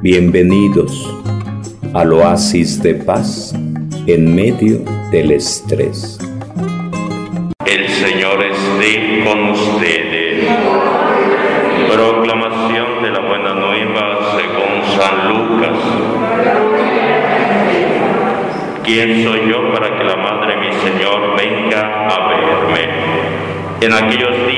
Bienvenidos al oasis de paz en medio del estrés. El Señor esté con ustedes. Proclamación de la buena nueva según San Lucas. ¿Quién soy yo para que la Madre de mi Señor venga a verme? En aquellos días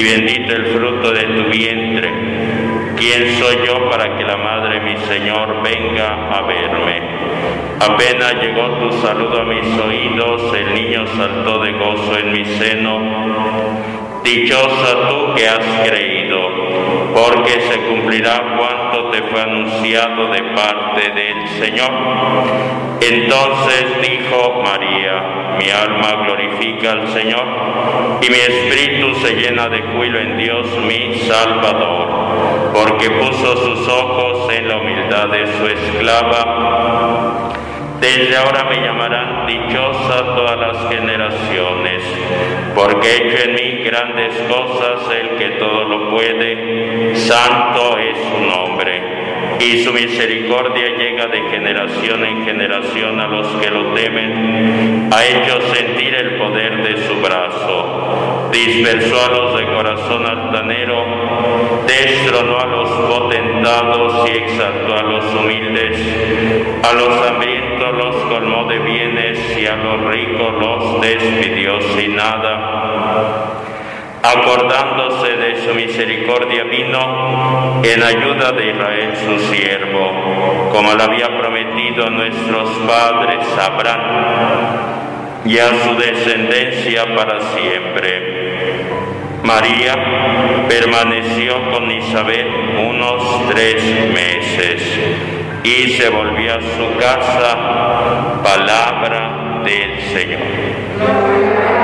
y bendito el fruto de tu vientre. ¿Quién soy yo para que la madre de mi Señor venga a verme? Apenas llegó tu saludo a mis oídos, el niño saltó de gozo en mi seno. Dichosa tú que has creído, porque se cumplirá cuanto te fue anunciado de parte del Señor. Entonces dijo María, mi alma glorifica al Señor y mi espíritu se llena de júbilo en Dios mi Salvador, porque puso sus ojos en la humildad de su esclava. Desde ahora me llamarán dichosa todas las generaciones, porque he hecho en mí grandes cosas el que todo lo puede, santo es su nombre, y su misericordia llega de generación en generación a los que lo temen, ha hecho sentir el poder de su brazo, dispersó a los de corazón altanero, destronó a los potentados y exaltó a los humildes, a los hambrientos los colmó de bienes y a los ricos los despidió sin nada acordándose de su misericordia, vino en ayuda de Israel su siervo, como lo había prometido nuestros padres Abraham y a su descendencia para siempre. María permaneció con Isabel unos tres meses y se volvió a su casa, palabra del Señor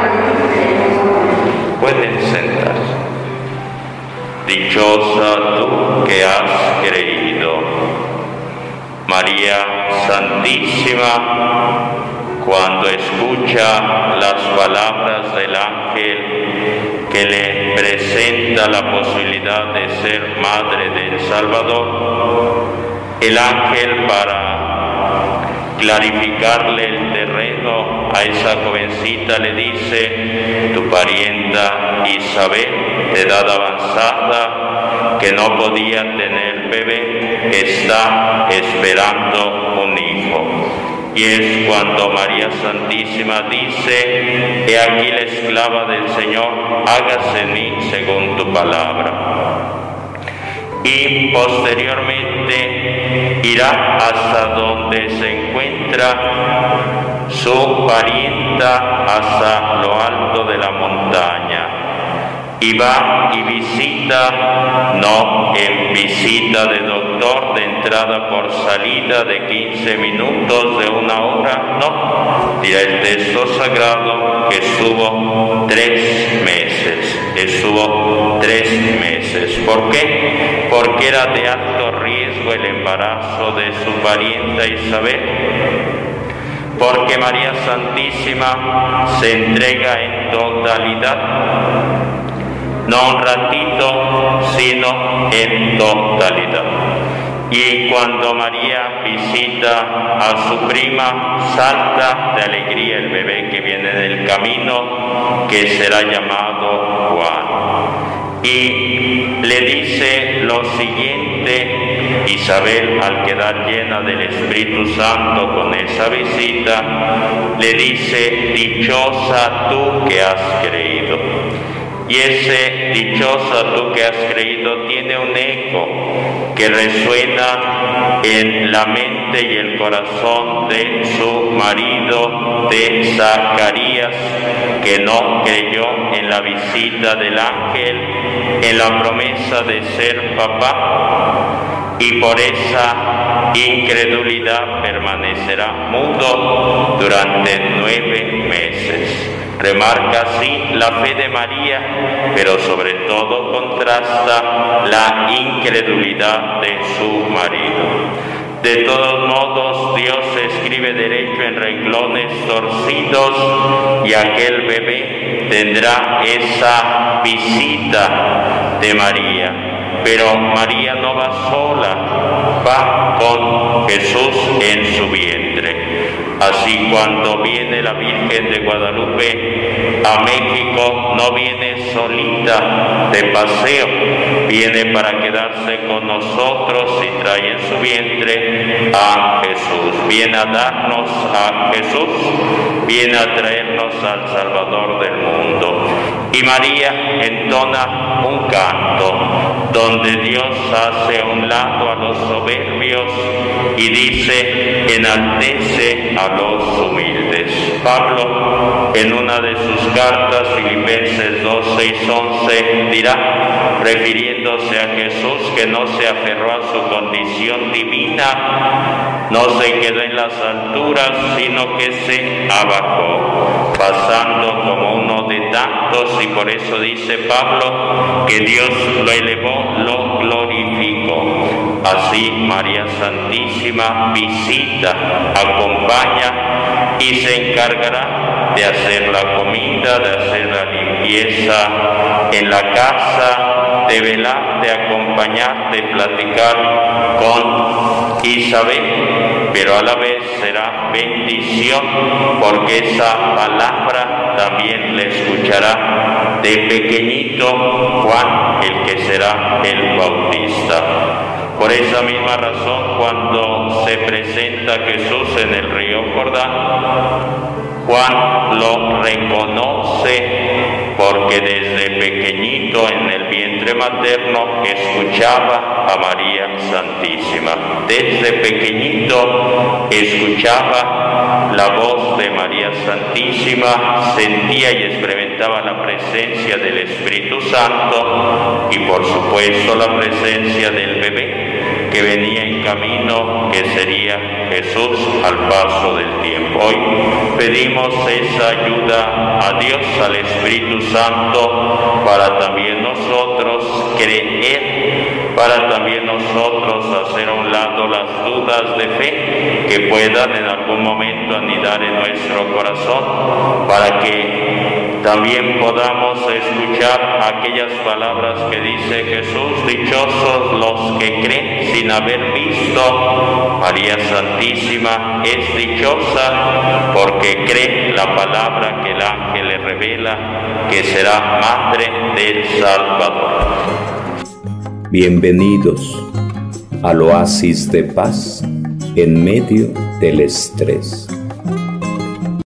Dichosa tú que has creído. María Santísima, cuando escucha las palabras del ángel que le presenta la posibilidad de ser madre del Salvador, el ángel para clarificarle el terreno a esa jovencita le dice, tu parienta Isabel, de edad avanzada, que no podía tener bebé, está esperando un hijo. Y es cuando María Santísima dice, he aquí la esclava del Señor, hágase en mí según tu palabra y posteriormente irá hasta donde se encuentra su parienta hasta lo alto de la montaña y va y visita, no en visita de doctor de entrada por salida de 15 minutos, de una hora, no, dirá el texto sagrado que estuvo tres meses, estuvo tres meses. ¿Por qué? Porque era de alto riesgo el embarazo de su parienta Isabel porque María Santísima se entrega en totalidad no un ratito, sino en totalidad. Y cuando María visita a su prima, salta de alegría el bebé que viene del camino, que será llamado Juan. Y le dice lo siguiente, Isabel al quedar llena del Espíritu Santo con esa visita, le dice, dichosa tú que has creído y ese dichosa tú que has creído tiene un eco que resuena en la mente y el corazón de su marido de Zacarías, que no creyó en la visita del ángel, en la promesa de ser papá, y por esa incredulidad permanecerá mudo durante nueve meses. Remarca así la fe de María, pero sobre todo contrasta la incredulidad de su marido. De todos modos, Dios escribe derecho en renglones torcidos y aquel bebé tendrá esa visita de María. Pero María no va sola, va con Jesús en su vientre. Así cuando viene la Virgen de Guadalupe a México, no viene solita de paseo, viene para quedarse con nosotros y trae en su vientre a Jesús. Viene a darnos a Jesús, viene a traernos al Salvador del mundo. Y María entona un canto donde Dios hace un lado a los soberbios y dice, enaltece a los humildes. Pablo, en una de sus cartas, Filipenses 2, 6, 11, dirá, refiriéndose a Jesús que no se aferró a su condición divina, no se quedó en las alturas, sino que se abajó, pasando como uno de tantos, y por eso dice Pablo que Dios lo elevó, lo glorificó. Así María Santísima visita, acompaña y se encargará de hacer la comida, de hacer la limpieza en la casa, de velar, de acompañar, de platicar con Isabel, pero a la vez será bendición porque esa palabra también le escuchará de pequeñito Juan, el que será el bautista. Por esa misma razón, cuando se presenta Jesús en el río Jordán, Juan lo reconoce porque desde pequeñito en el vientre materno escuchaba a María Santísima. Desde pequeñito escuchaba la voz de María Santísima, sentía y experimentaba la presencia del Espíritu Santo y por supuesto la presencia del bebé que venía en camino, que sería Jesús al paso del tiempo. Hoy pedimos esa ayuda a Dios, al Espíritu Santo, para también nosotros creer, para también nosotros hacer a un lado las dudas de fe que puedan en algún momento anidar en nuestro corazón, para que también podamos escuchar aquellas palabras que dice Jesús, dichosos los que creen sin haber visto. María Santísima es dichosa porque cree la palabra que el ángel le revela, que será madre del Salvador. Bienvenidos al oasis de paz en medio del estrés.